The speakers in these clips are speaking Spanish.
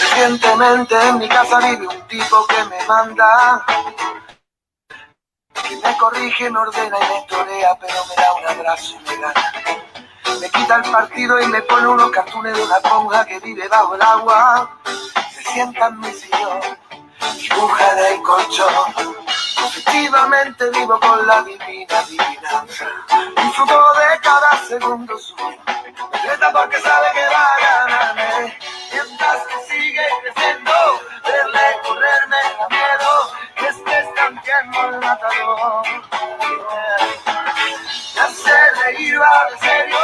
Recientemente en mi casa vive un tipo que me manda, que me corrige, me ordena y me torea, pero me da un abrazo y me gana. Me quita el partido y me pone unos cartones de una ponja que vive bajo el agua. Se sienta en mi sillón, dibuja en el colchón. Efectivamente vivo con la divina adivinanza. Disfruto de cada segundo suyo. Me reta porque sabe que va a ganarme. Mientras que sigue creciendo, verle correr me da miedo. Y es tan tierno el matador. Me hace reír, va de serio.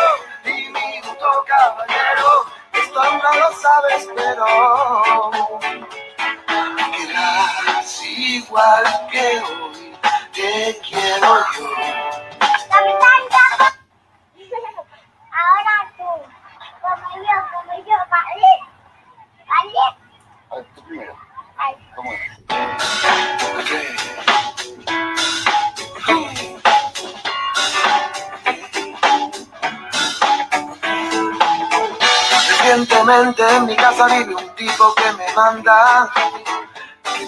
Diminuto caballero. Esto aún no lo sabes, pero igual que hoy. Te quiero yo. Ahora tú, como yo, como yo, ¿vale? ¿Vale? A ver, tú primero. Ay. ¿Cómo es? Recientemente en mi casa vive un tipo que me manda,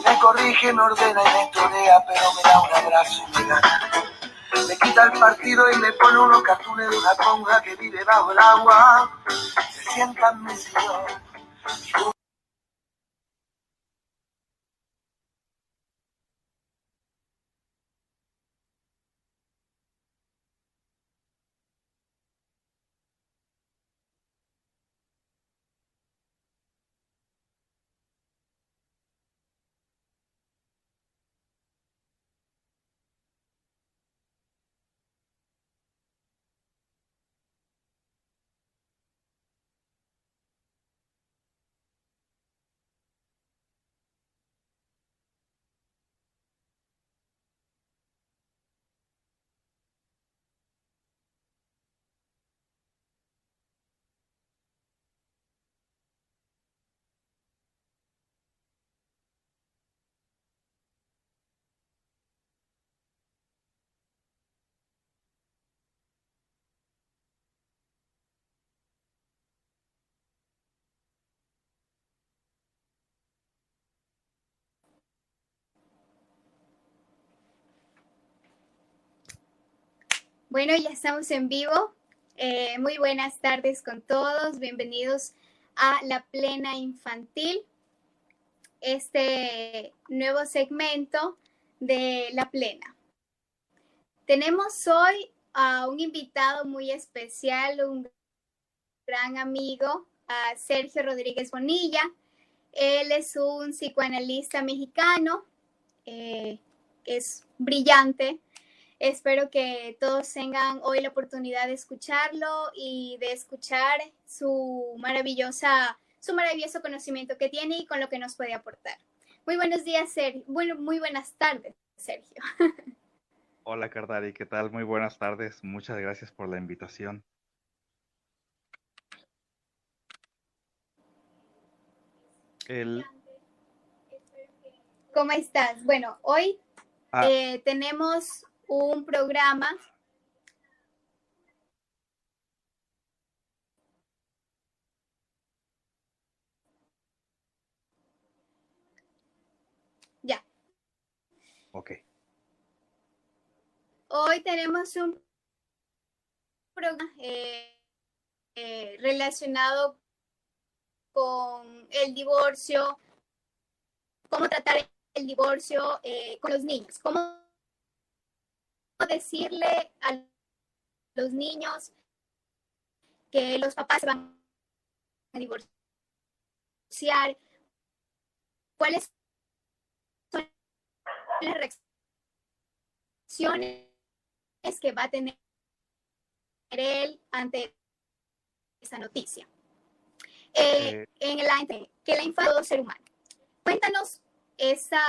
me corrige, me ordena y me torea, pero me da un abrazo y me gana. Me quita el partido y me pone unos cartones de una ponja que vive bajo el agua. Se sienta en mi. Bueno, ya estamos en vivo. Eh, muy buenas tardes con todos. Bienvenidos a La Plena Infantil, este nuevo segmento de La Plena. Tenemos hoy a un invitado muy especial, un gran amigo, a Sergio Rodríguez Bonilla. Él es un psicoanalista mexicano, eh, es brillante, Espero que todos tengan hoy la oportunidad de escucharlo y de escuchar su maravillosa, su maravilloso conocimiento que tiene y con lo que nos puede aportar. Muy buenos días, Sergio. Bueno, muy buenas tardes, Sergio. Hola, Cardari, ¿qué tal? Muy buenas tardes. Muchas gracias por la invitación. El... ¿Cómo estás? Bueno, hoy Ah, eh, tenemos un programa ya ok. hoy tenemos un programa eh, eh, relacionado con el divorcio cómo tratar el divorcio eh, con los niños cómo decirle a los niños que los papás se van a divorciar, cuáles son las reacciones que va a tener él ante esa noticia. Eh, Eh, en la que la infancia todo ser humano. Cuéntanos esa,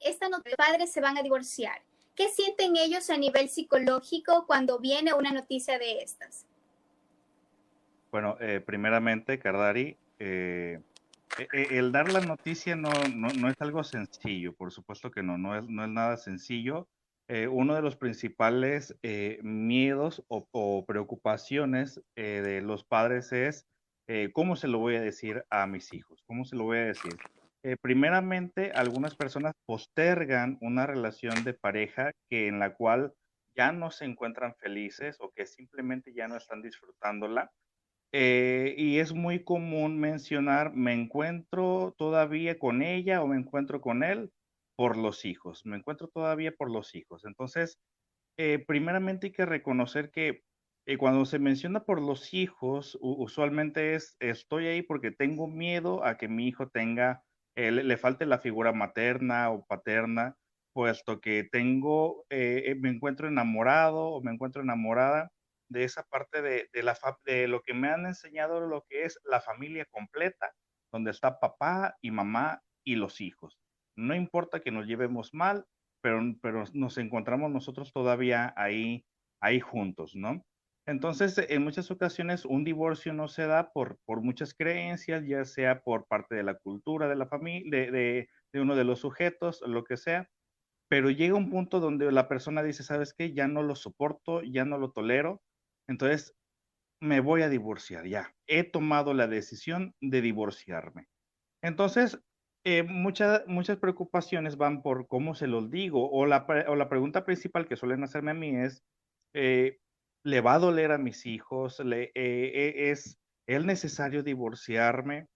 esta noticia, los padres se van a divorciar. ¿Qué sienten ellos a nivel psicológico cuando viene una noticia de estas? Bueno, eh, primeramente, Cardari, eh, e, e, el dar la noticia no, no, no, es algo sencillo, por supuesto que no, no es, no es nada sencillo. Eh, uno de los principales eh, miedos o, o preocupaciones eh, de los padres es eh, cómo se lo voy a decir a mis hijos, cómo se lo voy a decir. Eh, primeramente, algunas personas postergan una relación de pareja que en la cual ya no se encuentran felices o que simplemente ya no están disfrutándola eh, y es muy común mencionar, me encuentro todavía con ella o me encuentro con él por los hijos, me encuentro todavía por los hijos. Entonces, eh, primeramente hay que reconocer que eh, cuando se menciona por los hijos, usualmente es, estoy ahí porque tengo miedo a que mi hijo tenga, le, le, falte la figura materna o paterna, puesto que tengo, me encuentro enamorado o me encuentro enamorada de esa parte de, de, la, de lo que me han enseñado, lo que es la familia completa, donde está papá y mamá y los hijos. No importa que nos llevemos mal, pero, pero nos encontramos nosotros todavía ahí, ahí juntos, ¿no? Entonces, en muchas ocasiones un divorcio no se da por, por muchas creencias, ya sea por parte de la cultura de la familia, de, uno de los sujetos, lo que sea, pero llega un punto donde la persona dice, ¿sabes qué? Ya no lo soporto, ya no lo tolero, entonces, me voy a divorciar ya. He tomado la decisión de divorciarme. Entonces, eh, muchas, muchas preocupaciones van por cómo se los digo o la, o la pregunta principal que suelen hacerme a mí es, eh, ¿le va a doler a mis hijos? ¿Le, eh, ¿Es el necesario divorciarme?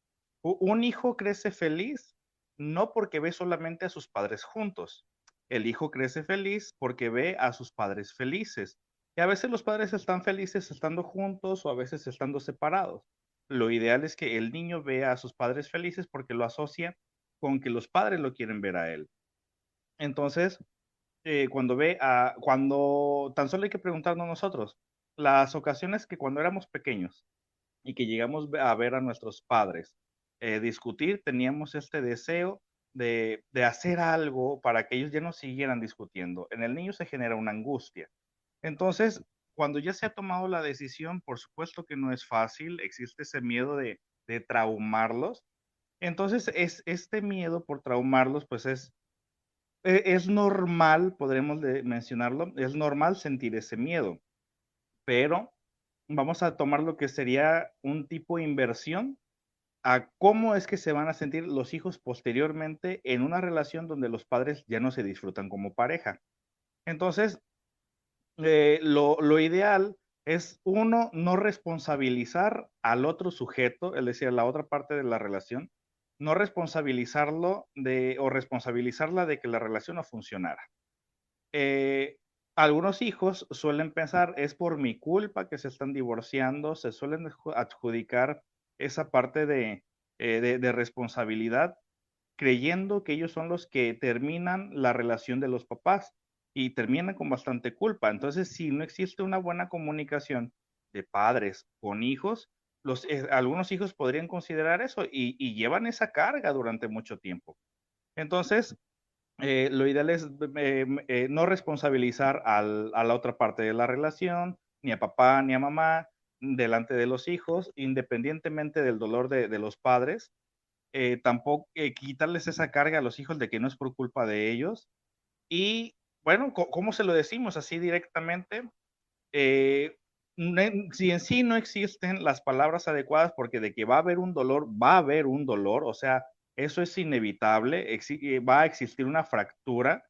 Un hijo crece feliz no porque ve solamente a sus padres juntos. El hijo crece feliz porque ve a sus padres felices. Y a veces los padres están felices estando juntos o a veces estando separados. Lo ideal es que el niño vea a sus padres felices porque lo asocia con que los padres lo quieren ver a él. Entonces, eh, cuando ve a, cuando, tan solo hay que preguntarnos nosotros, las ocasiones que cuando éramos pequeños y que llegamos a ver a nuestros padres eh, discutir, teníamos este deseo de, de hacer algo para que ellos ya no siguieran discutiendo. En el niño se genera una angustia entonces, cuando ya se ha tomado la decisión, por supuesto que no es fácil, existe ese miedo de, de traumarlos. Entonces, es, este miedo por traumarlos, pues es, es normal, podremos mencionarlo, es normal sentir ese miedo, pero vamos a tomar lo que sería un tipo de inversión a cómo es que se van a sentir los hijos posteriormente en una relación donde los padres ya no se disfrutan como pareja. Entonces, eh, lo, lo, ideal es uno, no responsabilizar al otro sujeto, es decir, la otra parte de la relación, no responsabilizarlo de, o responsabilizarla de que la relación no funcionara. Eh, algunos hijos suelen pensar, es por mi culpa que se están divorciando, se suelen adjudicar esa parte eh, de, de responsabilidad, creyendo que ellos son los que terminan la relación de los papás y terminan con bastante culpa. Entonces, si no existe una buena comunicación de padres con hijos, los, eh, algunos hijos podrían considerar eso y, llevan esa carga durante mucho tiempo. Entonces, eh, lo ideal es eh, no responsabilizar a la otra parte de la relación, ni a papá ni a mamá, delante de los hijos, independientemente del dolor de, los padres. Tampoco quitarles esa carga a los hijos de que no es por culpa de ellos. Y bueno, ¿cómo se lo decimos así directamente? Eh, si en sí no existen las palabras adecuadas, porque de que va a haber un dolor, va a haber un dolor, o sea, eso es inevitable, eh, va a existir una fractura,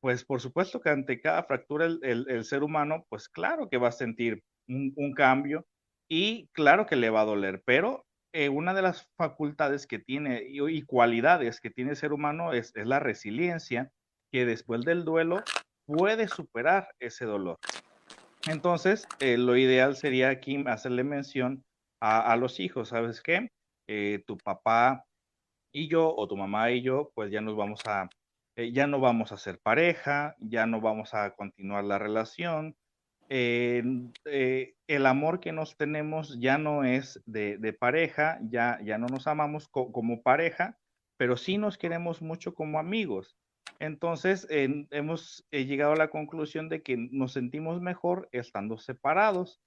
pues por supuesto que ante cada fractura el, el, ser humano, pues claro que va a sentir un, cambio y claro que le va a doler, pero eh, una de las facultades que tiene y, y cualidades que tiene el ser humano es, es la resiliencia que después del duelo puede superar ese dolor. Entonces, eh, lo ideal sería aquí hacerle mención a, los hijos, ¿sabes qué? Eh, tu papá y yo o tu mamá y yo, pues ya nos vamos a, eh, ya no vamos a ser pareja, ya no vamos a continuar la relación. el amor que nos tenemos ya no es de, pareja, ya, ya no nos amamos co como pareja, pero sí nos queremos mucho como amigos. Entonces, eh, hemos eh, llegado a la conclusión de que nos sentimos mejor estando separados.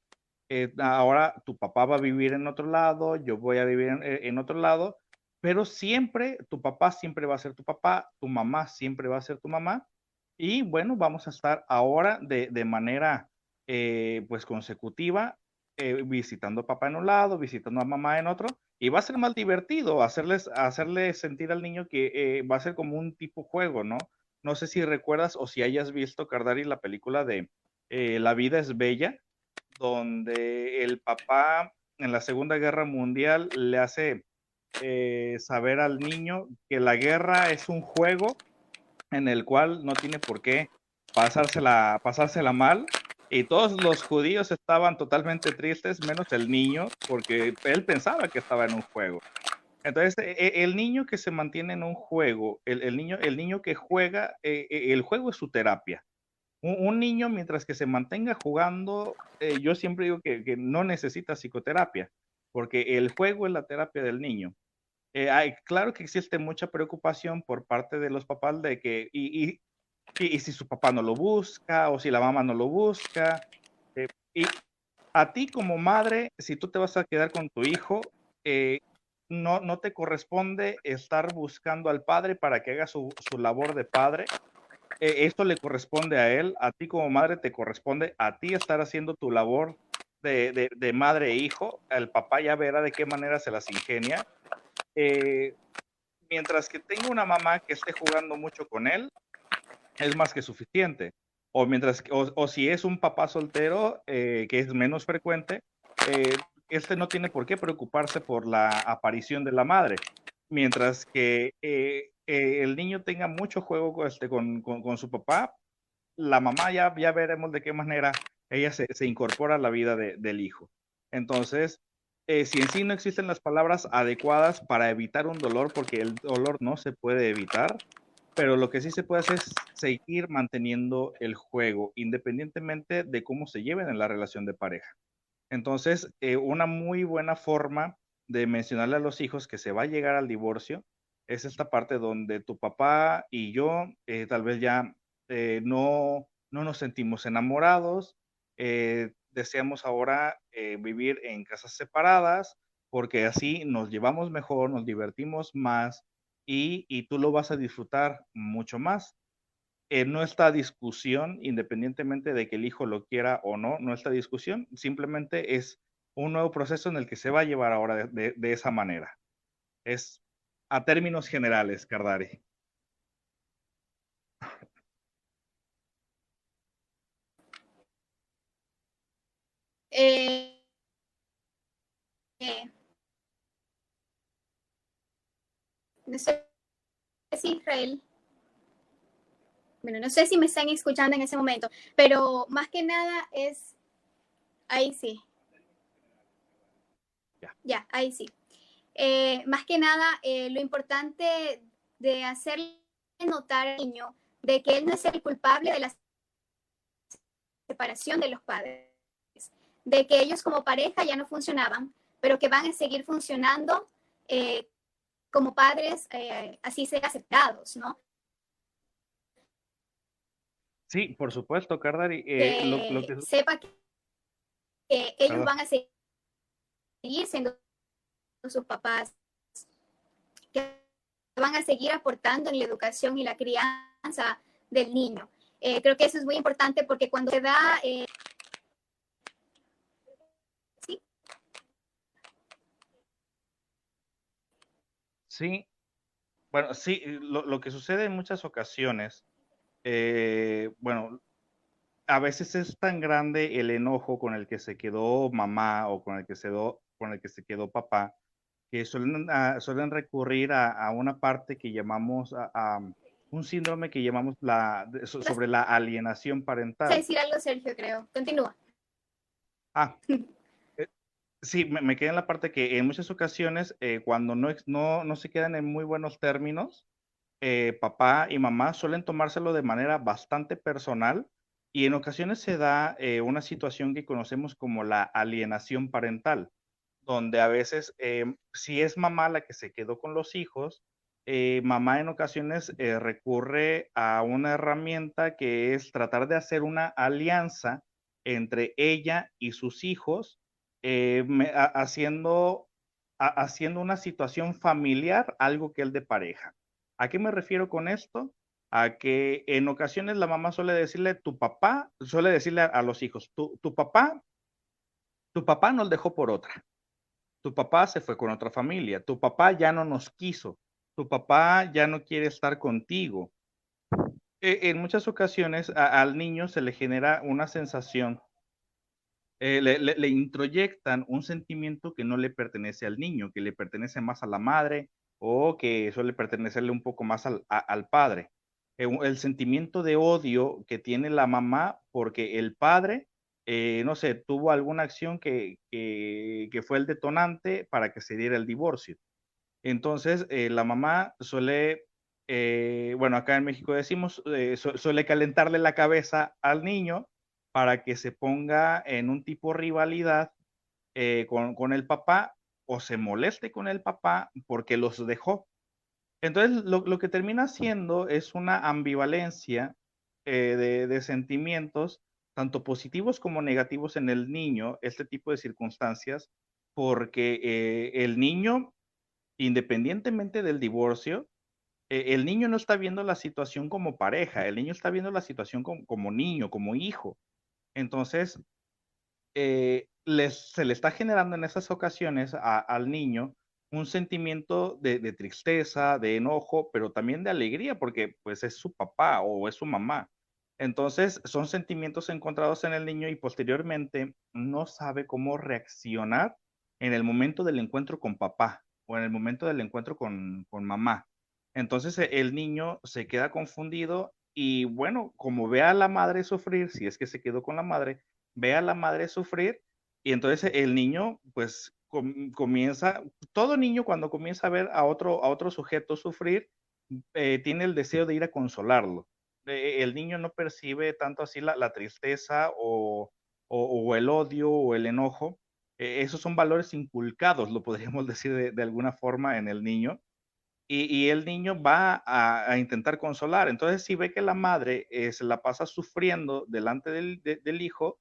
Eh, ahora tu papá va a vivir en otro lado, yo voy a vivir en, en, otro lado, pero siempre, tu papá siempre va a ser tu papá, tu mamá siempre va a ser tu mamá, y bueno, vamos a estar ahora de, manera eh, pues consecutiva, eh, visitando a papá en un lado, visitando a mamá en otro, y va a ser más divertido hacerles, hacerle sentir al niño que eh, va a ser como un tipo juego, ¿no? No sé si recuerdas o si hayas visto, Cardari, la película de La vida es bella, donde el papá en la Segunda Guerra Mundial le hace saber al niño que la guerra es un juego en el cual no tiene por qué pasársela, pasársela mal. Y todos los judíos estaban totalmente tristes, menos el niño, porque él pensaba que estaba en un juego. Entonces, e, e, el niño que se mantiene en un juego, el, niño, el niño que juega, e, el juego es su terapia. Un, niño, mientras que se mantenga jugando, eh, yo siempre digo que, no necesita psicoterapia, porque el juego es la terapia del niño. Eh, hay, claro que existe mucha preocupación por parte de los papás de que, y, si su papá no lo busca o si la mamá no lo busca. Eh, y a ti como madre, si tú te vas a quedar con tu hijo, eh, no, no te corresponde estar buscando al padre para que haga su, su labor de padre. esto le corresponde a él. A ti como madre te corresponde a ti estar haciendo tu labor de, de, madre e hijo. El papá ya verá de qué manera se las ingenia eh, mientras que tenga una mamá que esté jugando mucho con él, es más que suficiente. O, mientras, o, si es un papá soltero, eh, que es menos frecuente, eh, este no tiene por qué preocuparse por la aparición de la madre. Mientras que el niño tenga mucho juego este, con, con, su papá, la mamá ya, ya veremos de qué manera ella se, se incorpora a la vida de, del hijo. Entonces, eh, si en sí no existen las palabras adecuadas para evitar un dolor, porque el dolor no se puede evitar, pero lo que sí se puede hacer es seguir manteniendo el juego, independientemente de cómo se lleven en la relación de pareja. Entonces, eh, una muy buena forma de mencionarle a los hijos que se va a llegar al divorcio es esta parte donde tu papá y yo eh, tal vez ya no, no nos sentimos enamorados, deseamos ahora eh, vivir en casas separadas porque así nos llevamos mejor, nos divertimos más y, tú lo vas a disfrutar mucho más. En nuestra discusión, independientemente de que el hijo lo quiera o no, nuestra discusión simplemente es un nuevo proceso en el que se va a llevar ahora de, de esa manera. Es a términos generales, Cardari. Eh, eh, no sé si Israel, bueno, no sé si me están escuchando en ese momento, pero más que nada es, ahí sí. Ya, ahí sí. Eh, más que nada, lo importante de hacerle notar al niño de que él no es el culpable de la separación de los padres de que ellos como pareja ya no funcionaban, pero que van a seguir funcionando eh, como padres, eh, así ser aceptados, ¿no? Sí, por supuesto, Cardari. Eh, lo, que... Sepa que, ellos van a seguir siendo sus papás, que van a seguir aportando en la educación y la crianza del niño. creo que eso es muy importante porque cuando se da Sí, bueno, sí, lo, que sucede en muchas ocasiones, eh, bueno, a veces es tan grande el enojo con el que se quedó mamá o con el que se, con el que se quedó papá, que suelen, ah, suelen recurrir a, una parte que llamamos, a, un síndrome que llamamos la, sobre la alienación parental. decir algo, Sergio, creo. Continúa. Ah, Sí, me, queda en la parte que en muchas ocasiones, eh, cuando no, no, no, se quedan en muy buenos términos, eh, papá y mamá suelen tomárselo de manera bastante personal y en ocasiones se da eh, una situación que conocemos como la alienación parental, donde a veces, si es mamá la que se quedó con los hijos, mamá en ocasiones recurre a una herramienta que es tratar de hacer una alianza entre ella y sus hijos eh, haciendo haciendo una situación familiar algo que es de pareja. ¿A qué me refiero con esto? A que en ocasiones la mamá suele decirle, tu papá, suele decirle a, los hijos, tu, tu papá, tu papá nos dejó por otra. Tu papá se fue con otra familia. Tu papá ya no nos quiso. Tu papá ya no quiere estar contigo. E, en muchas ocasiones al niño se le genera una sensación eh, le, introyectan un sentimiento que no le pertenece al niño, que le pertenece más a la madre o que suele pertenecerle un poco más al, padre. Eh, el sentimiento de odio que tiene la mamá porque el padre, eh, no sé, tuvo alguna acción que, fue el detonante para que se diera el divorcio. Entonces, la mamá suele, bueno, acá en México decimos, suele calentarle la cabeza al niño para que se ponga en un tipo de rivalidad eh, con, el papá o se moleste con el papá porque los dejó. Entonces, lo, que termina haciendo es una ambivalencia eh, de, sentimientos, tanto positivos como negativos en el niño, este tipo de circunstancias, porque eh, el niño, independientemente del divorcio, el niño no está viendo la situación como pareja, el niño está viendo la situación como niño, como hijo. Entonces, eh, se le está generando en esas ocasiones al niño un sentimiento de, tristeza, de enojo, pero también de alegría, porque pues es su papá o es su mamá. Entonces, son sentimientos encontrados en el niño y posteriormente no sabe cómo reaccionar en el momento del encuentro con papá o en el momento del encuentro con, con mamá. Entonces, el niño se queda confundido y bueno, como ve a la madre sufrir, si es que se quedó con la madre, ve a la madre sufrir y entonces el niño pues comienza, todo niño cuando comienza a ver a otro, a otro sujeto sufrir, eh, tiene el deseo de ir a consolarlo. Eh, el niño no percibe tanto así la, tristeza o, el odio o el enojo. Eh, esos son valores inculcados, lo podríamos decir de alguna forma en el niño y, el niño va a, intentar consolar. Entonces, si ve que la madre eh, se la pasa sufriendo delante del, hijo,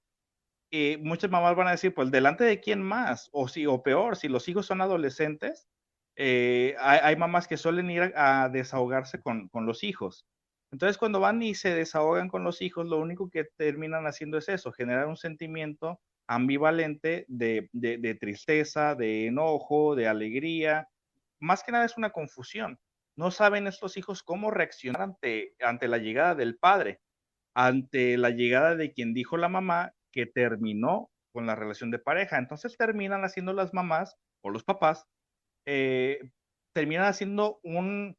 eh, muchas mamás van a decir, pues, ¿delante de quién más? O, si, o peor, si los hijos son adolescentes, eh, hay, mamás que suelen ir a, desahogarse con, los hijos. Entonces, cuando van y se desahogan con los hijos, lo único que terminan haciendo es eso, generar un sentimiento ambivalente de tristeza, de enojo, de alegría, más que nada es una confusión. No saben estos hijos cómo reaccionar ante, ante la llegada del padre, ante la llegada de quien dijo la mamá que terminó con la relación de pareja. Entonces terminan haciendo las mamás o los papás, eh, terminan haciendo un,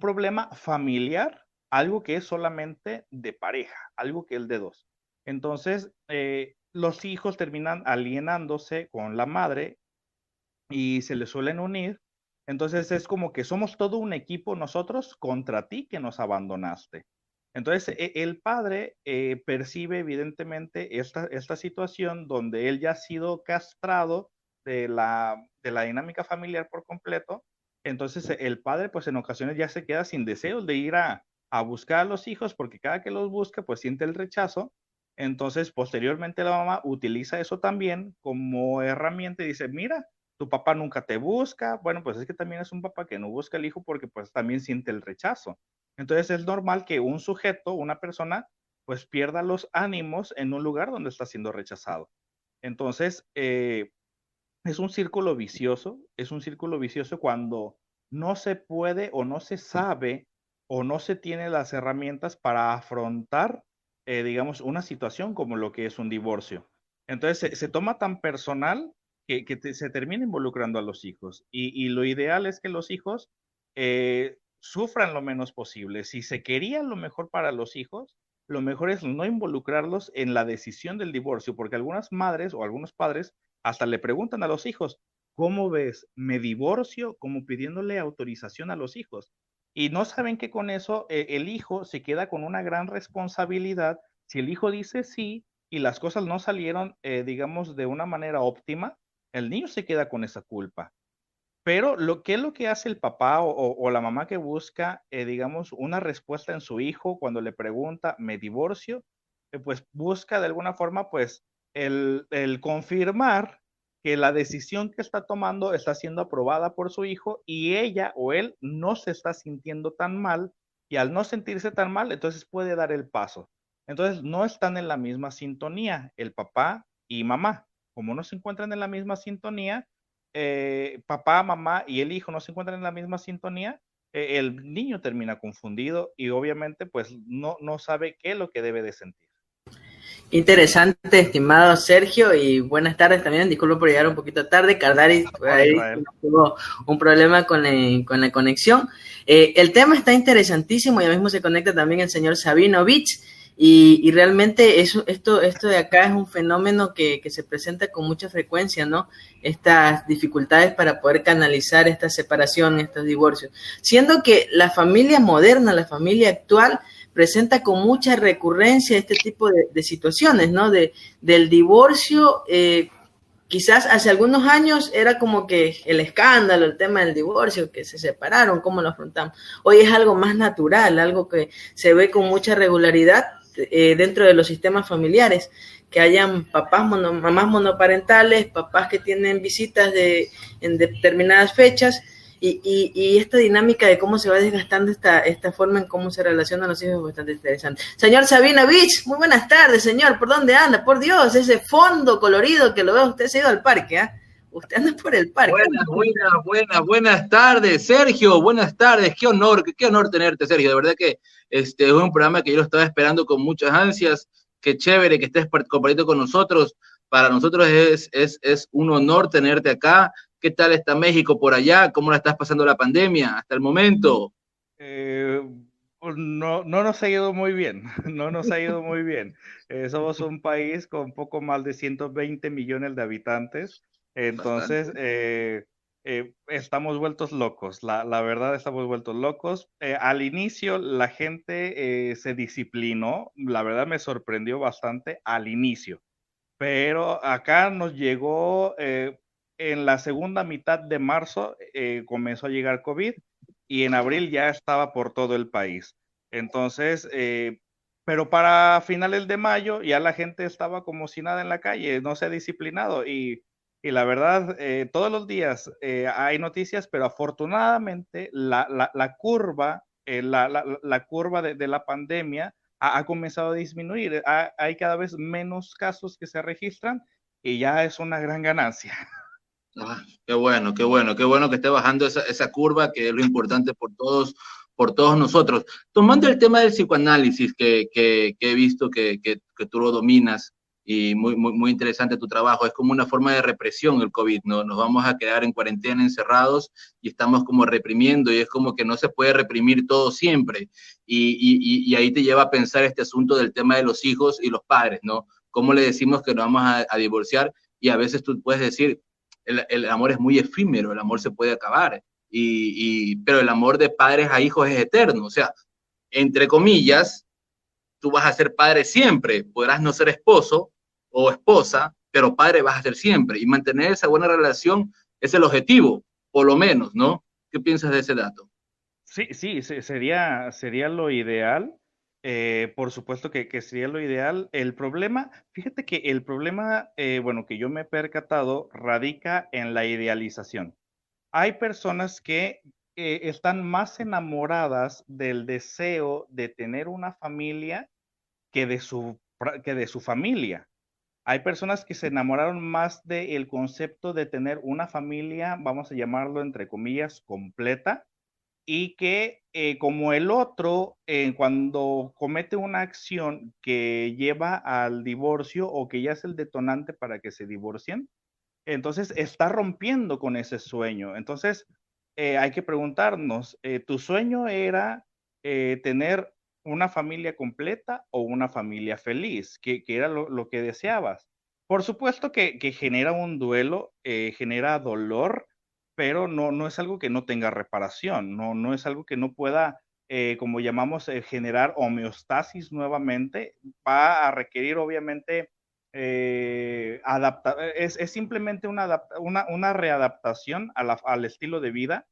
problema familiar, algo que es solamente de pareja, algo que es de dos. Entonces, eh, los hijos terminan alienándose con la madre y se les suelen unir entonces es como que somos todo un equipo nosotros contra ti que nos abandonaste. Entonces e, el padre eh, percibe evidentemente esta, esta situación donde él ya ha sido castrado de la, de la dinámica familiar por completo. Entonces el padre pues en ocasiones ya se queda sin deseos de ir a, a buscar a los hijos porque cada que los busca pues siente el rechazo. Entonces posteriormente la mamá utiliza eso también como herramienta y dice, mira, tu papá nunca te busca, bueno, pues es que también es un papá que no busca al hijo porque pues también siente el rechazo. Entonces es normal que un sujeto, una persona, pues pierda los ánimos en un lugar donde está siendo rechazado. Entonces, eh, es un círculo vicioso, es un círculo vicioso cuando no se puede o no se sabe o no se tiene las herramientas para afrontar, eh, digamos, una situación como lo que es un divorcio. Entonces, se toma tan personal que, se termine involucrando a los hijos. Y, lo ideal es que los hijos eh, sufran lo menos posible. Si se quería lo mejor para los hijos, lo mejor es no involucrarlos en la decisión del divorcio, porque algunas madres o algunos padres hasta le preguntan a los hijos, ¿cómo ves? ¿Me divorcio? Como pidiéndole autorización a los hijos. Y no saben que con eso eh, el hijo se queda con una gran responsabilidad. Si el hijo dice sí y las cosas no salieron, eh, digamos, de una manera óptima, el niño se queda con esa culpa. Pero lo que es lo que hace el papá o, la mamá que busca, eh, digamos, una respuesta en su hijo cuando le pregunta, ¿me divorcio? Eh, pues busca de alguna forma, pues, el, confirmar que la decisión que está tomando está siendo aprobada por su hijo y ella o él no se está sintiendo tan mal y al no sentirse tan mal, entonces puede dar el paso. Entonces no están en la misma sintonía el papá y mamá. Como no se encuentran en la misma sintonía, eh, papá, mamá y el hijo no se encuentran en la misma sintonía, eh, el niño termina confundido y obviamente pues no, no sabe qué es lo que debe de sentir. Interesante, estimado Sergio, y buenas tardes también. Disculpo por llegar un poquito tarde. Cardari tuvo un problema con, con la conexión. Eh, el tema está interesantísimo, ya mismo se conecta también el señor Sabinovich. Y, y, realmente eso, esto, esto de acá es un fenómeno que, que, se presenta con mucha frecuencia, ¿no? Estas dificultades para poder canalizar esta separación, estos divorcios. Siendo que la familia moderna, la familia actual, presenta con mucha recurrencia este tipo de, de situaciones, ¿no? De, del divorcio, eh, quizás hace algunos años era como que el escándalo, el tema del divorcio, que se separaron, cómo lo afrontamos. Hoy es algo más natural, algo que se ve con mucha regularidad eh, dentro de los sistemas familiares, que hayan papás, mono, mamás monoparentales, papás que tienen visitas de, en determinadas fechas, y, y, esta dinámica de cómo se va desgastando esta, esta forma en cómo se relacionan los hijos es bastante interesante. Señor Sabina Beach, muy buenas tardes, señor. ¿Por dónde anda? Por Dios, ese fondo colorido que lo veo, usted se ha ido al parque, ¿ah? Usted anda por el parque. Buenas, buenas, buenas, buenas tardes, Sergio. Buenas tardes. Qué honor, qué, honor tenerte, Sergio. De verdad que este es un programa que yo lo estaba esperando con muchas ansias. Qué chévere que estés compartiendo con nosotros. Para nosotros es, es, es un honor tenerte acá. ¿Qué tal está México por allá? ¿Cómo la estás pasando la pandemia hasta el momento? Eh, no, no nos ha ido muy bien, no nos ha ido muy bien. Eh, somos un país con poco más de 120 millones de habitantes, entonces eh, eh, estamos vueltos locos, la, la, verdad estamos vueltos locos. Eh, al inicio la gente se disciplinó, la verdad me sorprendió bastante al inicio, pero acá nos llegó en la segunda mitad de marzo comenzó a llegar COVID y en abril ya estaba por todo el país. Entonces, pero para finales de mayo ya la gente estaba como si nada en la calle, no se ha disciplinado y, y la verdad, eh, todos los días eh, hay noticias, pero afortunadamente la, la, la curva, eh, la, la, curva de, de la pandemia ha, ha, comenzado a disminuir. Ha, hay cada vez menos casos que se registran y ya es una gran ganancia. Ah, qué bueno, qué bueno, qué bueno que esté bajando esa, esa curva, que es lo importante por todos, por todos nosotros. Tomando el tema del psicoanálisis que, que, que he visto que, que, tú lo dominas y muy, muy, muy interesante tu trabajo, es como una forma de represión el COVID, ¿no? Nos vamos a quedar en cuarentena encerrados y estamos como reprimiendo y es como que no se puede reprimir todo siempre. Y, y, y ahí te lleva a pensar este asunto del tema de los hijos y los padres, ¿no? ¿Cómo le decimos que nos vamos a, a divorciar? Y a veces tú puedes decir, el, el, amor es muy efímero, el amor se puede acabar, y, y, pero el amor de padres a hijos es eterno, o sea, entre comillas, tú vas a ser padre siempre, podrás no ser esposo o esposa, pero padre vas a ser siempre, y mantener esa buena relación es el objetivo, por lo menos, ¿no? ¿Qué piensas de ese dato? Sí, sí, sería, sería lo ideal. Eh, por supuesto que, que, sería lo ideal. El problema, fíjate que el problema, eh, bueno, que yo me he percatado, radica en la idealización. Hay personas que eh, están más enamoradas del deseo de tener una familia que de su, que de su familia. Hay personas que se enamoraron más del concepto de tener una familia, vamos a llamarlo entre comillas, completa, y que eh, como el otro, eh, cuando comete una acción que lleva al divorcio o que ya es el detonante para que se divorcien, entonces está rompiendo con ese sueño. Entonces eh, hay que preguntarnos, eh, ¿tu sueño era eh, tener una familia completa o una familia feliz? ¿Qué, qué era lo, lo, que deseabas? Por supuesto que, que genera un duelo, genera dolor, pero no, no es algo que no tenga reparación, no, no es algo que no pueda, como llamamos, generar homeostasis nuevamente, va a requerir obviamente eh, es, simplemente una, una, una readaptación a al estilo de vida,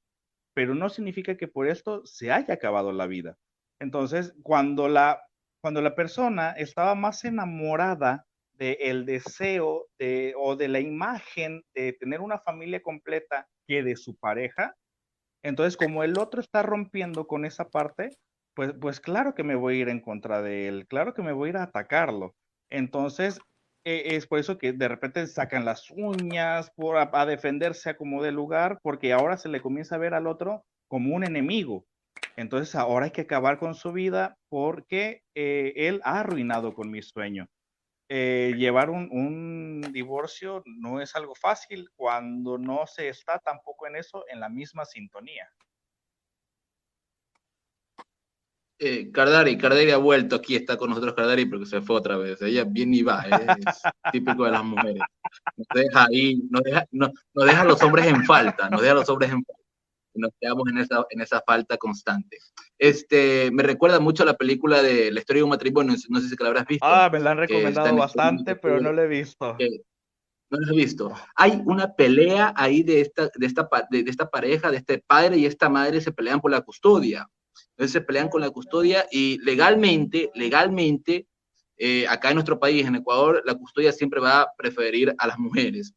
pero no significa que por esto se haya acabado la vida. Entonces, cuando la, cuando la persona estaba más enamorada del deseo de, o de la imagen de tener una familia completa que de su pareja. Entonces, como el otro está rompiendo con esa parte, pues, pues claro que me voy a ir en contra de él, claro que me voy a ir a atacarlo. Entonces, e, es por eso que de repente sacan las uñas por, a, defenderse a como de lugar, porque ahora se le comienza a ver al otro como un enemigo. Entonces ahora hay que acabar con su vida porque eh, él ha arruinado con mi sueño. Eh, llevar un, un, divorcio no es algo fácil cuando no se está tampoco en eso en la misma sintonía. Eh, Cardari, Cardari ha vuelto aquí, está con nosotros Cardari porque se fue otra vez. Ella bien y va, es típico de las mujeres. Nos deja ahí, nos deja, no, nos deja a los hombres en falta, nos deja a los hombres en falta. Nos quedamos en esa, en esa falta constante. Este, me recuerda mucho a la película de La historia de un matrimonio, no sé si la habrás visto. Ah, me la han recomendado bastante, pero no la he visto. no la he visto. Hay una pelea ahí de esta, de, esta, de esta pareja, de este padre y esta madre se pelean por la custodia entonces se pelean con la custodia y legalmente, legalmente, eh, acá en nuestro país, en Ecuador, la custodia siempre va a preferir a las mujeres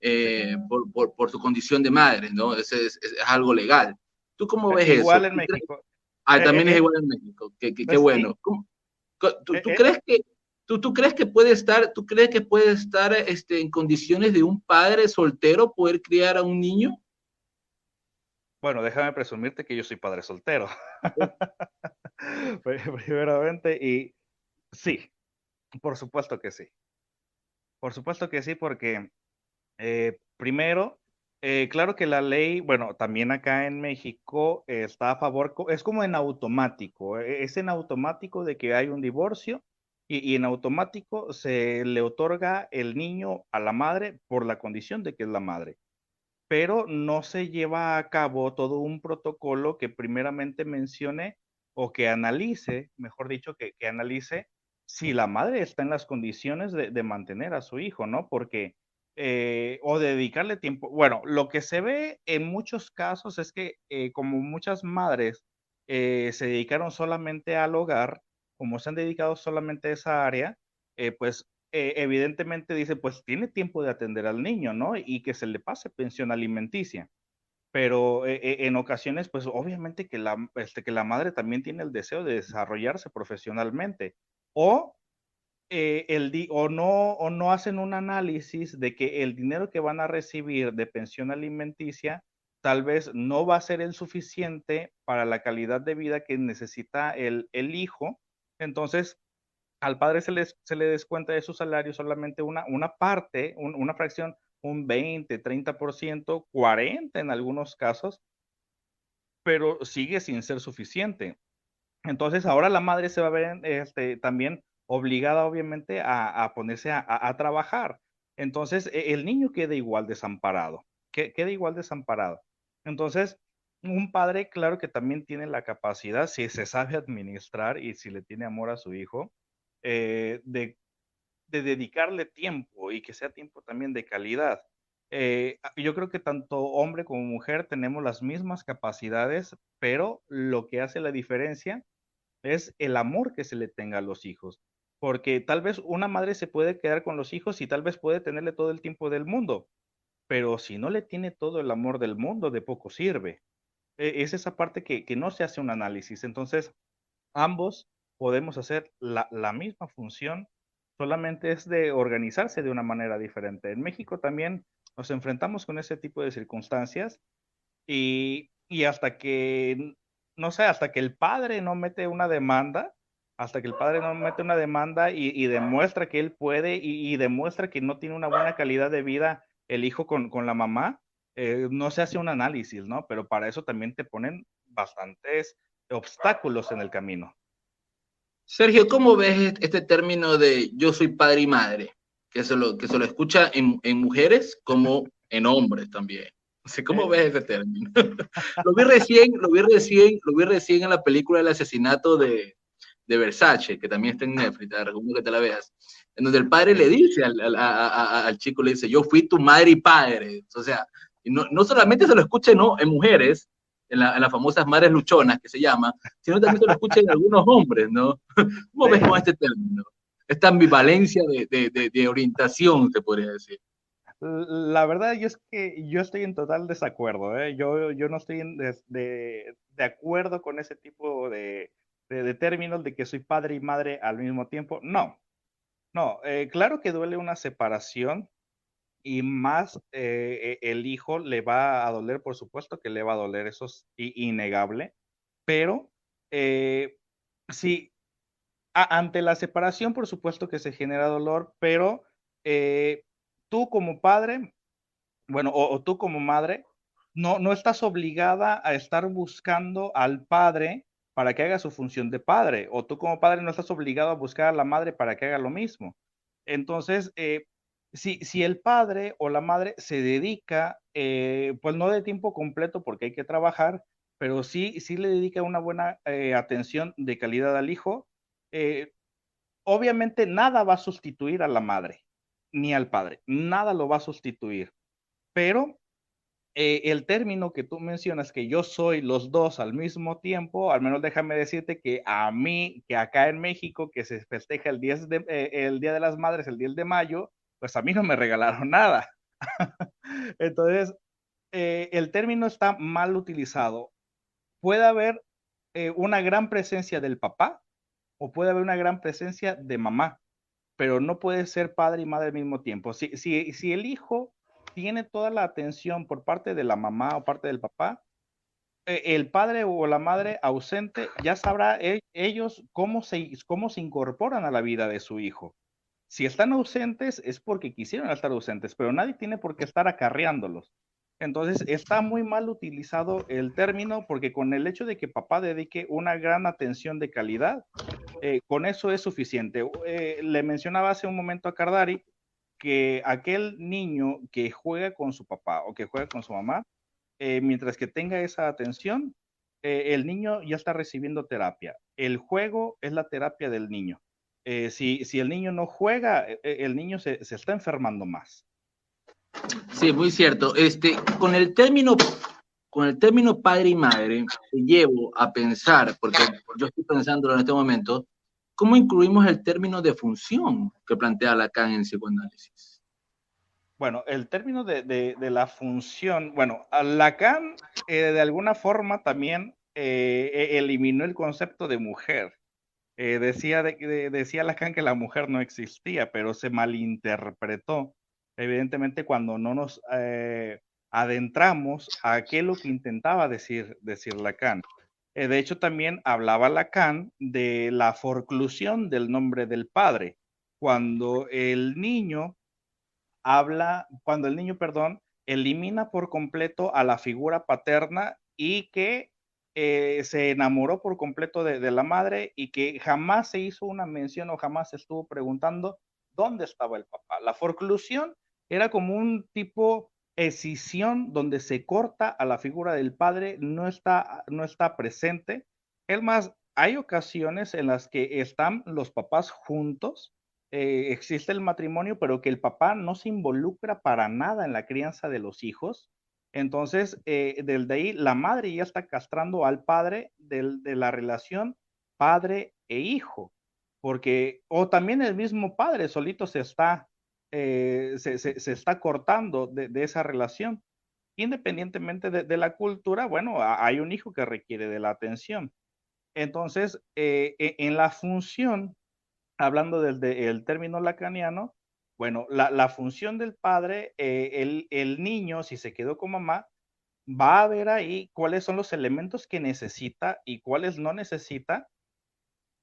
eh, por, por, por, su condición de madre, ¿no? Es, es, es algo legal. ¿Tú cómo ves igual eso? Igual en México. Ah, también eh, es igual en México. Qué, qué, qué pues bueno. ¿Tú, tú crees que ¿Tú, ¿Tú, crees que puede estar, tú crees que puede estar este, en condiciones de un padre soltero poder criar a un niño? Bueno, déjame presumirte que yo soy padre soltero. Primeramente, y sí, por supuesto que sí. Por supuesto que sí, porque eh, primero, eh, claro que la ley, bueno, también acá en México está a favor, es como en automático, e, es en automático de que hay un divorcio y, y, en automático se le otorga el niño a la madre por la condición de que es la madre pero no se lleva a cabo todo un protocolo que primeramente mencione o que analice, mejor dicho, que, que analice si la madre está en las condiciones de, de mantener a su hijo, ¿no? Porque, eh, o dedicarle tiempo. Bueno, lo que se ve en muchos casos es que eh, como muchas madres eh, se dedicaron solamente al hogar, como se han dedicado solamente a esa área, pues eh, evidentemente dice, pues tiene tiempo de atender al niño, ¿no? Y que se le pase pensión alimenticia. Pero eh, eh, en ocasiones, pues obviamente que la, este, que la madre también tiene el deseo de desarrollarse profesionalmente. O, el, o, no, o no hacen un análisis de que el dinero que van a recibir de pensión alimenticia tal vez no va a ser el suficiente para la calidad de vida que necesita el, el hijo. Entonces, al padre se, les, se le descuenta de su salario solamente una, una parte, un, una fracción, un 20, 30%, 40 en algunos casos, pero sigue sin ser suficiente. Entonces ahora la madre se va a ver este, también obligada obviamente a, a ponerse a, a, trabajar. Entonces e, el niño queda igual desamparado, queda igual desamparado. Entonces, un padre, claro que también tiene la capacidad, si se sabe administrar y si le tiene amor a su hijo, eh, de, de, dedicarle tiempo y que sea tiempo también de calidad. Eh, yo creo que tanto hombre como mujer tenemos las mismas capacidades, pero lo que hace la diferencia es el amor que se le tenga a los hijos. Porque tal vez una madre se puede quedar con los hijos y tal vez puede tenerle todo el tiempo del mundo, pero si no le tiene todo el amor del mundo, de poco sirve. E, es esa parte que no se hace un análisis. Entonces, ambos podemos hacer la, la, misma función, solamente es de organizarse de una manera diferente. En México también nos enfrentamos con ese tipo de circunstancias y, y hasta que, no sé, hasta que el padre no mete una demanda, hasta que el padre no mete una demanda y, y demuestra que él puede y, y, demuestra que no tiene una buena calidad de vida el hijo con, con la mamá, eh, no se hace un análisis, ¿no? Pero para eso también te ponen bastantes obstáculos en el camino. Sergio, ¿cómo ves este término de yo soy padre y madre? Que se lo, que se lo escucha en, en mujeres como en hombres también. ¿Cómo ves ese término? lo vi recién, lo vi recién, lo vi recién en la película del asesinato de, de Versace, que también está en Netflix, te recomiendo que te la veas, en donde el padre le dice al, al, a, al chico, le dice, yo fui tu madre y padre. O sea, no, no solamente se lo escucha ¿no? en mujeres, en, la, en, las famosas madres luchonas que se llama, sino también se lo escucha en algunos hombres, ¿no? ¿Cómo ves con este término? esta ambivalencia de, orientación, te podría decir. La verdad yo es que yo estoy en total desacuerdo, ¿eh? yo, yo no estoy de, acuerdo con ese tipo de, términos de que soy padre y madre al mismo tiempo. No, no, eh, claro que duele una separación y más eh, e, el hijo le va a doler, por supuesto que le va a doler, eso es innegable, pero eh, sí, ante la separación, por supuesto que se genera dolor, pero eh, tú como padre, bueno, o, tú como madre, no, no estás obligada a estar buscando al padre para que haga su función de padre, o tú como padre no estás obligado a buscar a la madre para que haga lo mismo. Entonces, eh, si, si, el padre o la madre se dedica, pues no de tiempo completo porque hay que trabajar, pero sí, sí le dedica una buena eh, atención de calidad al hijo. Eh, obviamente nada va a sustituir a la madre ni al padre, nada lo va a sustituir, pero eh, el término que tú mencionas, que yo soy los dos al mismo tiempo, al menos déjame decirte que a mí, que acá en México, que se festeja el, 10 de, el Día de las Madres, el 10 de mayo, pues a mí no me regalaron nada. Entonces, el término está mal utilizado puede haber eh, una gran presencia del papá o puede haber una gran presencia de mamá, pero no puede ser padre y madre al mismo tiempo. Si, si, el hijo tiene toda la atención por parte de la mamá o parte del papá, eh, el padre o la madre ausente ya sabrá e, ellos cómo se, cómo se incorporan a la vida de su hijo. Si están ausentes es porque quisieron estar ausentes, pero nadie tiene por qué estar acarreándolos. Entonces, está muy mal utilizado el término porque con el hecho de que papá dedique una gran atención de calidad, eh, con eso es suficiente. Eh, le mencionaba hace un momento a Cardari que aquel niño que juega con su papá o que juega con su mamá, eh, mientras que tenga esa atención, el niño ya está recibiendo terapia. El juego es la terapia del niño. Si, si, el niño no juega, el niño se, se está enfermando más. Sí, muy cierto. Este, con el término, con el término padre y madre, te llevo a pensar, porque yo estoy pensando en este momento, ¿cómo incluimos el término de función que plantea Lacan en psicoanálisis? Bueno, el término de, la función, bueno, Lacan eh, de alguna forma también eh, e, eliminó el concepto de mujer. Eh, decía, decía Lacan que la mujer no existía, pero se malinterpretó evidentemente cuando no nos eh, adentramos a qué es lo que intentaba decir, decir Lacan. Eh, de hecho, también hablaba Lacan de la forclusión del nombre del padre. Cuando el niño habla, cuando el niño, perdón, elimina por completo a la figura paterna y que eh, se enamoró por completo de, la madre y que jamás se hizo una mención o jamás estuvo preguntando dónde estaba el papá. La forclusión era como un tipo escisión donde se corta a la figura del padre, no está, no está presente. Es más, hay ocasiones en las que están los papás juntos, eh, existe el matrimonio, pero que el papá no se involucra para nada en la crianza de los hijos. Entonces, eh, desde ahí, la madre ya está castrando al padre de la relación padre e hijo, porque, o también el mismo padre solito se está eh, se, está cortando de, esa relación. Independientemente de, la cultura, bueno, hay un hijo que requiere de la atención. Entonces, eh, e, en la función, hablando del término lacaniano, bueno, la, función del padre, eh, el, el niño, si se quedó con mamá, va a ver ahí cuáles son los elementos que necesita y cuáles no necesita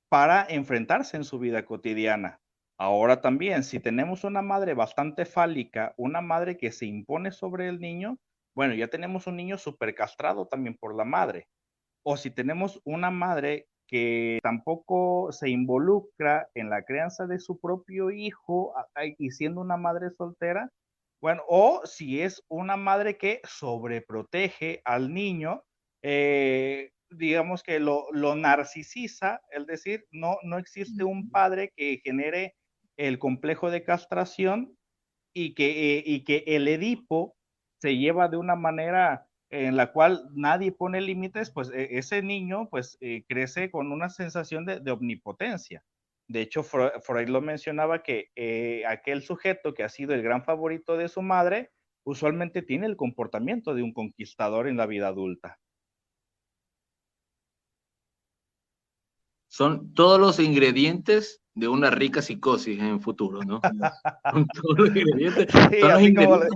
para enfrentarse en su vida cotidiana. Ahora también, si tenemos una madre bastante fálica, una madre que se impone sobre el niño, bueno, ya tenemos un niño súper castrado también por la madre. O si tenemos una madre que tampoco se involucra en la crianza de su propio hijo y siendo una madre soltera, bueno, o si es una madre que sobreprotege al niño, eh, digamos que lo, lo narcisiza, es decir, no, no existe un padre que genere el complejo de castración y que, eh, y que el Edipo se lleva de una manera en la cual nadie pone límites, pues e, ese niño pues eh, crece con una sensación de, omnipotencia. De hecho, Freud lo mencionaba que eh, aquel sujeto que ha sido el gran favorito de su madre, usualmente tiene el comportamiento de un conquistador en la vida adulta. Son todos los ingredientes de una rica psicosis en el futuro, ¿no? son todos los ingredientes. son, los ingredientes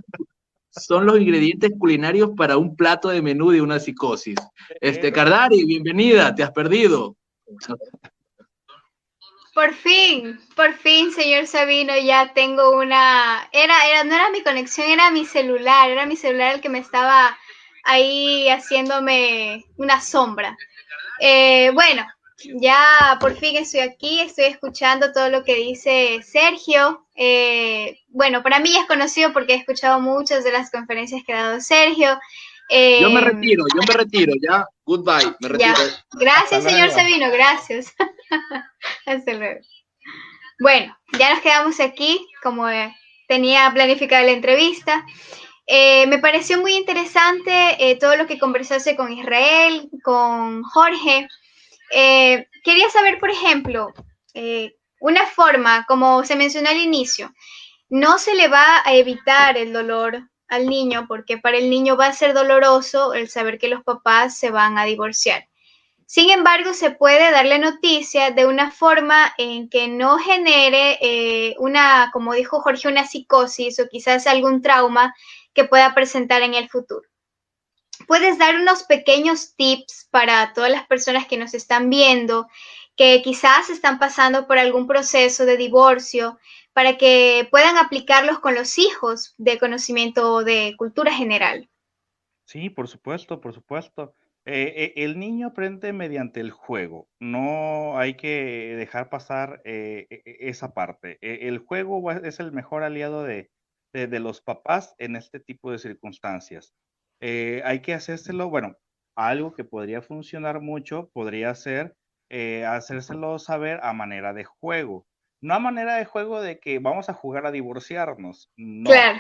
culinarios para un plato de menú de una psicosis. Este, Cardari, bienvenida, te has perdido. Por fin, por fin, señor Sabino, ya tengo una. Era, era, no era mi conexión, era mi celular, era mi celular el que me estaba ahí haciéndome una sombra. Eh, bueno, ya por fin estoy aquí, estoy escuchando todo lo que dice Sergio. Eh, bueno, para mí ya es conocido porque he escuchado muchas de las conferencias que ha dado Sergio. yo me eh, retiro, yo me retiro, ya. Goodbye, me retiro. Gracias, señor Sabino, gracias. Hasta luego. Bueno, ya nos quedamos aquí, como tenía planificada la entrevista. Eh, me pareció muy interesante eh, todo lo que conversase con Israel, con Jorge. Eh, quería saber, por ejemplo, una forma, como se mencionó al inicio, no se le va a evitar el dolor al niño porque para el niño va a ser doloroso el saber que los papás se van a divorciar. Sin embargo, se puede darle noticia de una forma en que no genere eh, una, como dijo Jorge, una psicosis o quizás algún trauma que pueda presentar en el futuro. Puedes dar unos pequeños tips para todas las personas que nos están viendo, que quizás están pasando por algún proceso de divorcio, para que puedan aplicarlos con los hijos de conocimiento de cultura general. Sí, por supuesto, por supuesto. Eh, eh, el niño aprende mediante el juego, no hay que dejar pasar eh, e, e, esa parte. E, el juego es el mejor aliado de, los papás en este tipo de circunstancias. Hay que hacérselo, bueno, algo que podría funcionar mucho podría ser hacérselo saber a manera de juego. No a manera de juego de que vamos a jugar a divorciarnos. No. Claro.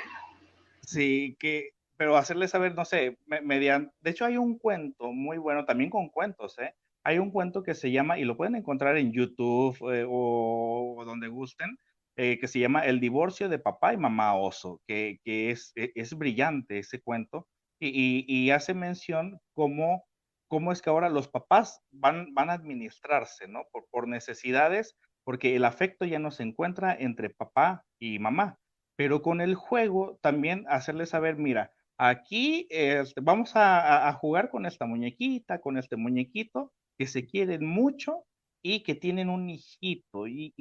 Sí, que pero hacerle saber, no sé, mediante, de hecho hay un cuento muy bueno, también con cuentos, ¿eh? Hay un cuento que se llama, y lo pueden encontrar en YouTube eh, o, donde gusten, eh, que se llama El divorcio de papá y mamá oso, que, que es, e, es, brillante ese cuento y, y, hace mención cómo, cómo es que ahora los papás van, van a administrarse, ¿no? Por, por necesidades, porque el afecto ya no se encuentra entre papá y mamá, pero con el juego también hacerle saber, mira, Aquí este, vamos a, jugar con esta muñequita, con este muñequito, que se quieren mucho y que tienen un hijito. Y,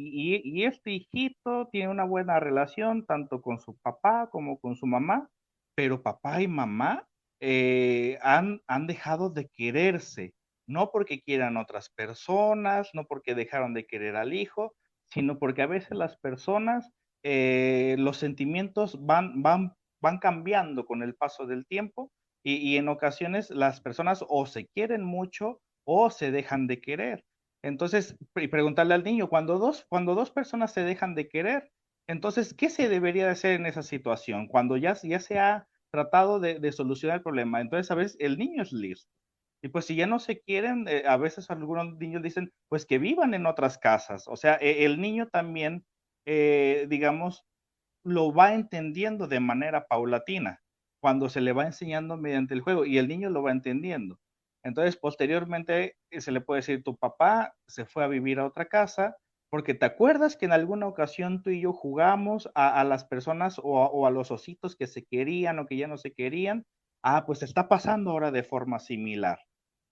este hijito tiene una buena relación tanto con su papá como con su mamá, pero papá y mamá eh, han, han dejado de quererse, no porque quieran otras personas, no porque dejaron de querer al hijo, sino porque a veces las personas, eh, los sentimientos van, van van cambiando con el paso del tiempo y, en ocasiones las personas o se quieren mucho o se dejan de querer. Entonces, y preguntarle al niño, cuando dos, cuando dos personas se dejan de querer, entonces, ¿qué se debería de hacer en esa situación? Cuando ya, ya se ha tratado de, solucionar el problema. Entonces, a veces el niño es listo. Y pues si ya no se quieren, eh, a veces algunos niños dicen, pues que vivan en otras casas. O sea, e, el niño también, eh, digamos, lo va entendiendo de manera paulatina, cuando se le va enseñando mediante el juego y el niño lo va entendiendo. Entonces, posteriormente eh, se le puede decir, tu papá se fue a vivir a otra casa, porque te acuerdas que en alguna ocasión tú y yo jugamos a, las personas o a, los ositos que se querían o que ya no se querían. Ah, pues está pasando ahora de forma similar.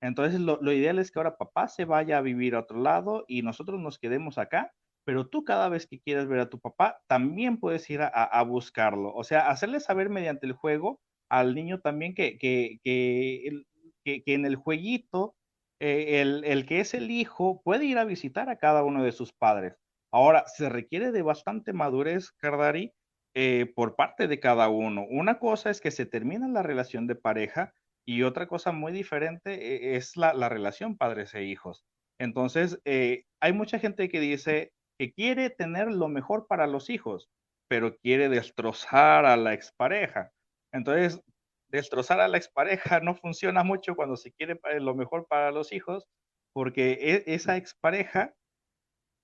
Entonces, lo, ideal es que ahora papá se vaya a vivir a otro lado y nosotros nos quedemos acá pero tú cada vez que quieres ver a tu papá, también puedes ir a, buscarlo. O sea, hacerle saber mediante el juego al niño también que, que, que, en el jueguito, eh, el, que es el hijo puede ir a visitar a cada uno de sus padres. Ahora, se requiere de bastante madurez, Cardari, eh, por parte de cada uno. Una cosa es que se termina la relación de pareja y otra cosa muy diferente eh, es la, relación padres e hijos. Entonces, hay mucha gente que dice, que quiere tener lo mejor para los hijos, pero quiere destrozar a la expareja. Entonces, destrozar a la expareja no funciona mucho cuando se quiere lo mejor para los hijos, porque e, esa expareja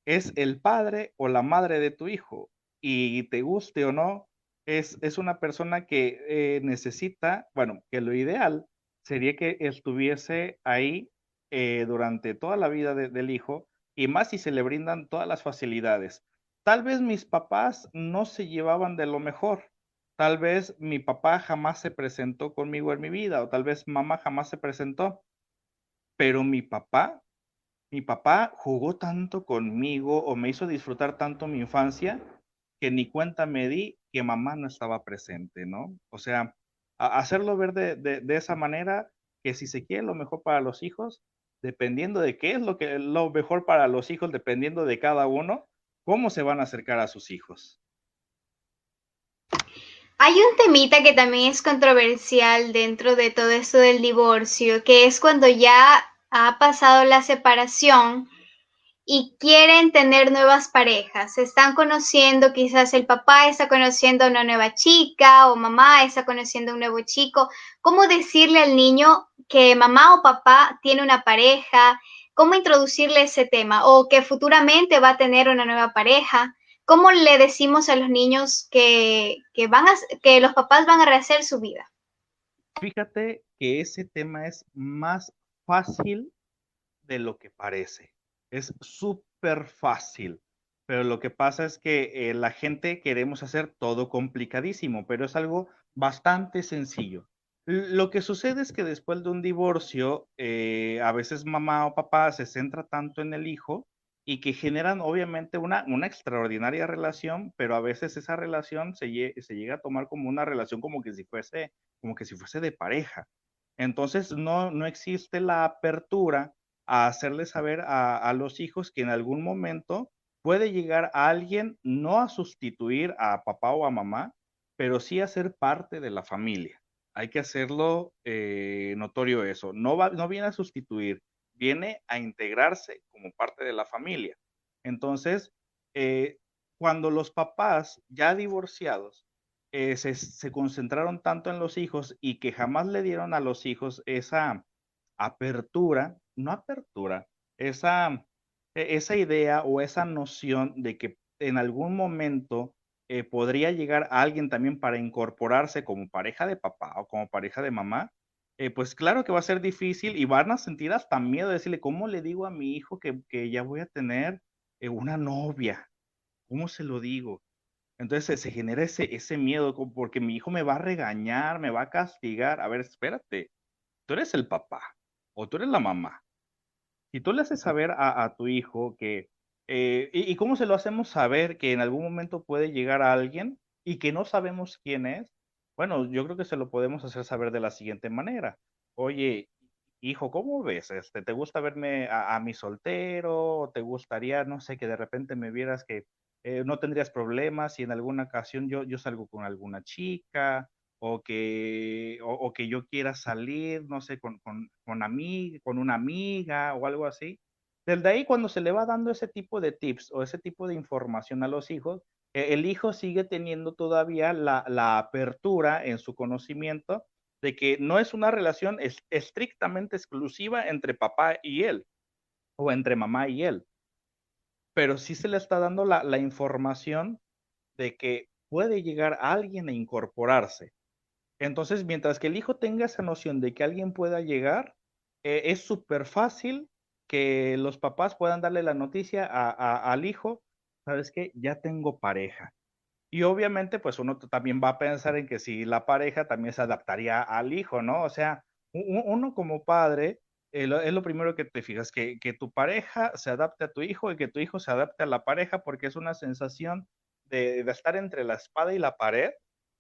es el padre o la madre de tu hijo. Y te guste o no, es, es una persona que eh, necesita, bueno, que lo ideal sería que estuviese ahí eh, durante toda la vida del hijo y más si se le brindan todas las facilidades. Tal vez mis papás no se llevaban de lo mejor, tal vez mi papá jamás se presentó conmigo en mi vida o tal vez mamá jamás se presentó, pero mi papá, mi papá jugó tanto conmigo o me hizo disfrutar tanto mi infancia que ni cuenta me di que mamá no estaba presente, ¿no? O sea, hacerlo ver de, de, esa manera que si se quiere lo mejor para los hijos, dependiendo de qué es lo que lo mejor para los hijos, dependiendo de cada uno, cómo se van a acercar a sus hijos. Hay un temita que también es controversial dentro de todo esto del divorcio, que es cuando ya ha pasado la separación y quieren tener nuevas parejas. Están conociendo, quizás el papá está conociendo a una nueva chica o mamá está conociendo a un nuevo chico. ¿Cómo decirle al niño que mamá o papá tiene una pareja? ¿Cómo introducirle ese tema? O que futuramente va a tener una nueva pareja. ¿Cómo le decimos a los niños que, que van a, que los papás van a rehacer su vida? Fíjate que ese tema es más fácil de lo que parece es súper fácil, pero lo que pasa es que eh, la gente queremos hacer todo complicadísimo, pero es algo bastante sencillo. Lo que sucede es que después de un divorcio, eh, a veces mamá o papá se centra tanto en el hijo y que generan obviamente una, una extraordinaria relación, pero a veces esa relación se, se llega a tomar como una relación como que si fuese, como que si fuese de pareja. Entonces no, no existe la apertura a hacerle saber a, los hijos que en algún momento puede llegar a alguien no a sustituir a papá o a mamá, pero sí a ser parte de la familia. Hay que hacerlo eh, notorio eso. No, va, no viene a sustituir, viene a integrarse como parte de la familia. Entonces, eh, cuando los papás ya divorciados eh, se, concentraron tanto en los hijos y que jamás le dieron a los hijos esa apertura no apertura, esa, e, esa idea o esa noción de que en algún momento eh, podría llegar alguien también para incorporarse como pareja de papá o como pareja de mamá, eh, pues claro que va a ser difícil y van a sentir hasta miedo de decirle, ¿cómo le digo a mi hijo que, ya voy a tener eh, una novia? ¿Cómo se lo digo? Entonces se genera ese, ese miedo porque mi hijo me va a regañar, me va a castigar. A ver, espérate, tú eres el papá o tú eres la mamá si tú le haces saber a, tu hijo que, eh, y, cómo se lo hacemos saber que en algún momento puede llegar a alguien y que no sabemos quién es, bueno, yo creo que se lo podemos hacer saber de la siguiente manera. Oye, hijo, ¿cómo ves? Este, ¿Te gusta verme a, mi soltero? ¿Te gustaría, no sé, que de repente me vieras que eh, no tendrías problemas si en alguna ocasión yo, salgo con alguna chica? o que, o, que yo quiera salir, no sé, con, con, con, con una amiga o algo así. Desde ahí, cuando se le va dando ese tipo de tips o ese tipo de información a los hijos, el hijo sigue teniendo todavía la, apertura en su conocimiento de que no es una relación estrictamente exclusiva entre papá y él o entre mamá y él, pero sí se le está dando la, información de que puede llegar alguien a incorporarse. Entonces, mientras que el hijo tenga esa noción de que alguien pueda llegar, eh, es súper fácil que los papás puedan darle la noticia al hijo, sabes que ya tengo pareja. Y obviamente, pues uno también va a pensar en que si la pareja también se adaptaría al hijo, ¿no? O sea, uno como padre, eh, es lo primero que te fijas, que, que tu pareja se adapte a tu hijo y que tu hijo se adapte a la pareja, porque es una sensación de, de estar entre la espada y la pared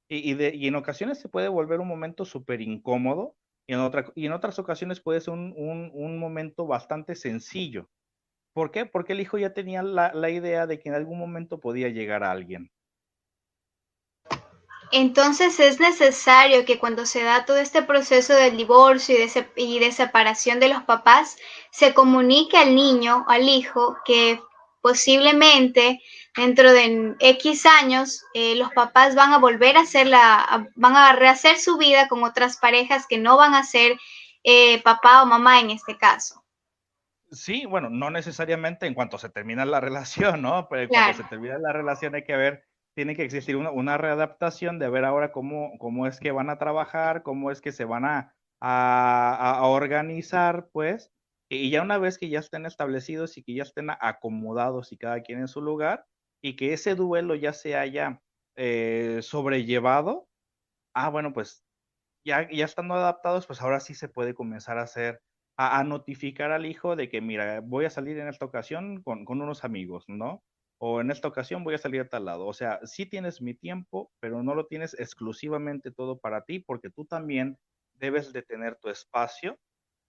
y, en ocasiones se puede volver un momento súper incómodo y en, otra, y en otras ocasiones puede ser un, momento bastante sencillo. ¿Por qué? Porque el hijo ya tenía la, idea de que en algún momento podía llegar a alguien. Entonces es necesario que cuando se da todo este proceso del divorcio y de, y de separación de los papás, se comunique al niño, al hijo, que posiblemente dentro de X años eh, los papás van a volver a hacer la, van a rehacer su vida con otras parejas que no van a ser eh, papá o mamá en este caso. Sí, bueno, no necesariamente en cuanto se termina la relación, ¿no? Pero cuando se termina la relación hay que ver, tiene que existir una, readaptación de ver ahora cómo, cómo es que van a trabajar, cómo es que se van a, a, organizar, pues, y ya una vez que ya estén establecidos y que ya estén acomodados y cada quien en su lugar, y que ese duelo ya se haya eh, sobrellevado, ah, bueno, pues ya, ya estando adaptados, pues ahora sí se puede comenzar a hacer, a, notificar al hijo de que, mira, voy a salir en esta ocasión con, unos amigos, ¿no? O en esta ocasión voy a salir a tal lado. O sea, sí tienes mi tiempo, pero no lo tienes exclusivamente todo para ti, porque tú también debes de tener tu espacio,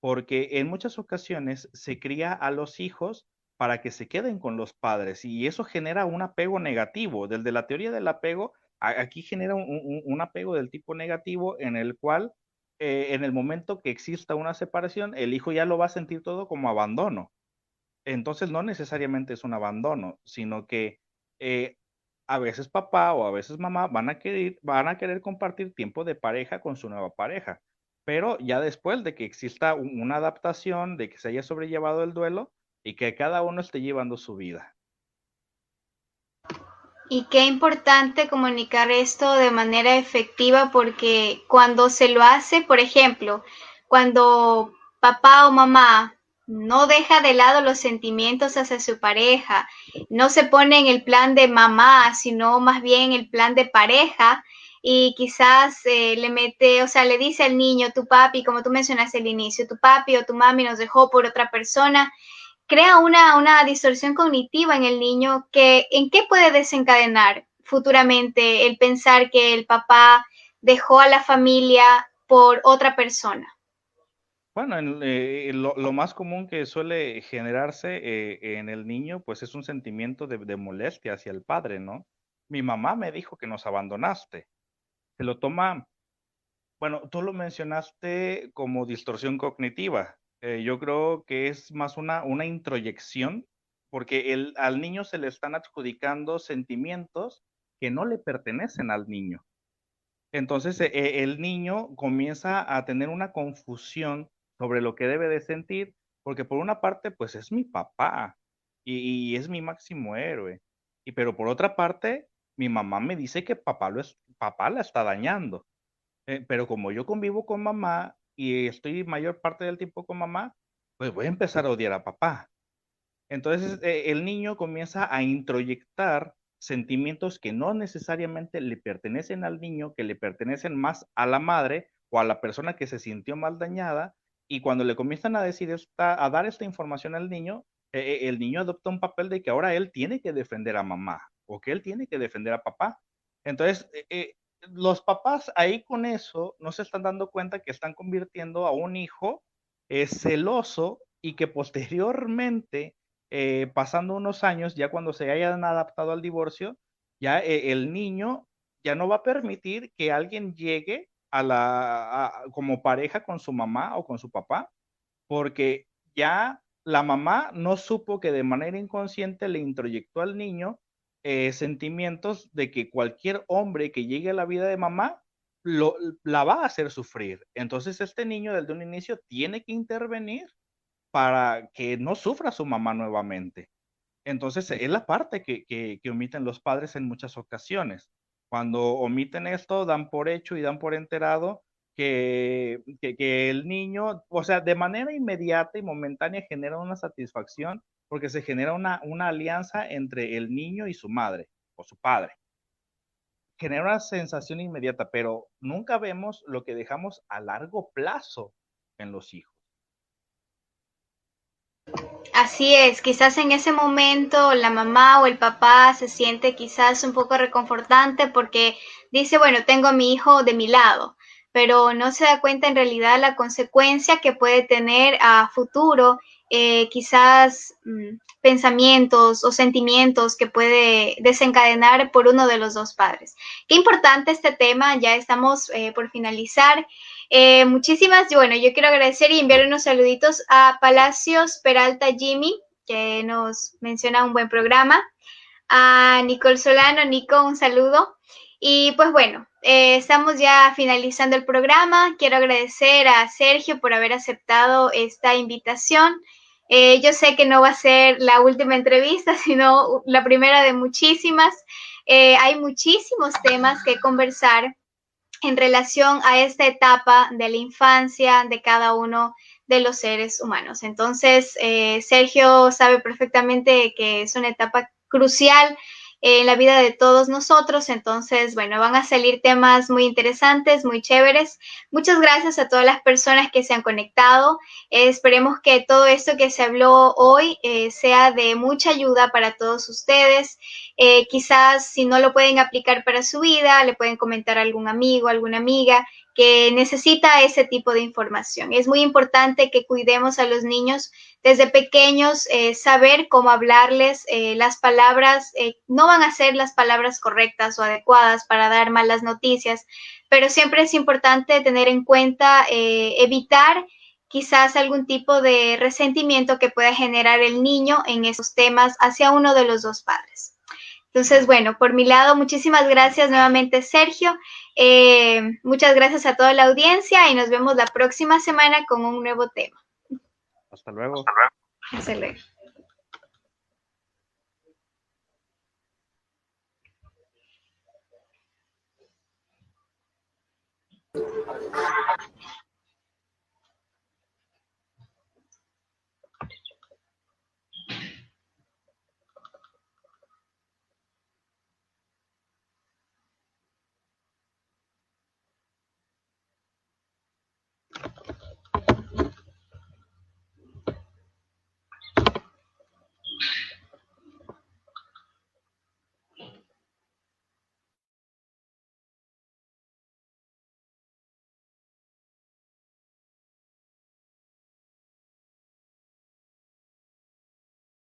porque en muchas ocasiones se cría a los hijos para que se queden con los padres y eso genera un apego negativo. Desde la teoría del apego, aquí genera un, apego del tipo negativo en el cual eh, en el momento que exista una separación, el hijo ya lo va a sentir todo como abandono. Entonces no necesariamente es un abandono, sino que eh, a veces papá o a veces mamá van a querer, van a querer compartir tiempo de pareja con su nueva pareja pero ya después de que exista una adaptación, de que se haya sobrellevado el duelo y que cada uno esté llevando su vida. Y qué importante comunicar esto de manera efectiva porque cuando se lo hace, por ejemplo, cuando papá o mamá no deja de lado los sentimientos hacia su pareja, no se pone en el plan de mamá, sino más bien el plan de pareja, y quizás eh, le mete, o sea, le dice al niño, tu papi, como tú mencionaste al inicio, tu papi o tu mami nos dejó por otra persona, crea una, una distorsión cognitiva en el niño que, ¿en qué puede desencadenar futuramente el pensar que el papá dejó a la familia por otra persona? Bueno, eh, lo, más común que suele generarse eh, en el niño, pues es un sentimiento de, de molestia hacia el padre, ¿no? Mi mamá me dijo que nos abandonaste se lo toma, bueno, tú lo mencionaste como distorsión cognitiva. Eh, yo creo que es más una, una introyección, porque el, al niño se le están adjudicando sentimientos que no le pertenecen al niño. Entonces e, el niño comienza a tener una confusión sobre lo que debe de sentir, porque por una parte, pues es mi papá y, y es mi máximo héroe. Y pero por otra parte, mi mamá me dice que papá, lo es, papá la está dañando. Eh, pero como yo convivo con mamá y estoy mayor parte del tiempo con mamá, pues voy a empezar a odiar a papá. Entonces eh, el niño comienza a introyectar sentimientos que no necesariamente le pertenecen al niño, que le pertenecen más a la madre o a la persona que se sintió mal dañada. Y cuando le comienzan a decir esta, a dar esta información al niño, eh, el niño adopta un papel de que ahora él tiene que defender a mamá o que él tiene que defender a papá. Entonces, eh, eh, los papás ahí con eso no se están dando cuenta que están convirtiendo a un hijo eh, celoso y que posteriormente, pasando unos años, ya cuando se hayan adaptado al divorcio, ya el niño ya no va a permitir que alguien llegue a la como pareja con su mamá o con su papá, porque ya la mamá no supo que de manera inconsciente le introyectó al niño eh, sentimientos de que cualquier hombre que llegue a la vida de mamá lo, la va a hacer sufrir. Entonces este niño desde un inicio tiene que intervenir para que no sufra su mamá nuevamente. Entonces es la parte que, que, omiten los padres en muchas ocasiones. Cuando omiten esto, dan por hecho y dan por enterado que, que, que, el niño, o sea, de manera inmediata y momentánea genera una satisfacción porque se genera una, una alianza entre el niño y su madre o su padre. Genera una sensación inmediata, pero nunca vemos lo que dejamos a largo plazo en los hijos. Así es, quizás en ese momento la mamá o el papá se siente quizás un poco reconfortante porque dice, bueno, tengo a mi hijo de mi lado, pero no se da cuenta en realidad la consecuencia que puede tener a futuro eh, quizás mm, pensamientos o sentimientos que puede desencadenar por uno de los dos padres. Qué importante este tema, ya estamos eh, por finalizar. Eh, muchísimas, bueno, yo quiero agradecer y enviar unos saluditos a Palacios Peralta Jimmy, que nos menciona un buen programa. A Nicole Solano, Nico, un saludo. Y pues bueno, estamos ya finalizando el programa. Quiero agradecer a Sergio por haber aceptado esta invitación. Eh, yo sé que no va a ser la última entrevista, sino la primera de muchísimas. Eh, hay muchísimos temas que conversar en relación a esta etapa de la infancia de cada uno de los seres humanos. Entonces, eh, Sergio sabe perfectamente que es una etapa crucial en la vida de todos nosotros. Entonces, bueno, van a salir temas muy interesantes, muy chéveres. Muchas gracias a todas las personas que se han conectado. esperemos que todo esto que se habló hoy eh, sea de mucha ayuda para todos ustedes. Eh, quizás si no lo pueden aplicar para su vida, le pueden comentar a algún amigo, alguna amiga que necesita ese tipo de información. Es muy importante que cuidemos a los niños desde pequeños, eh, saber cómo hablarles, eh, las palabras, eh, no van a ser las palabras correctas o adecuadas para dar malas noticias, pero siempre es importante tener en cuenta, evitar quizás algún tipo de resentimiento que pueda generar el niño en esos temas hacia uno de los dos padres. Entonces, bueno, por mi lado, muchísimas gracias nuevamente, Sergio. Eh, muchas gracias a toda la audiencia y nos vemos la próxima semana con un nuevo tema. Hasta luego. Hasta luego. Hasta luego.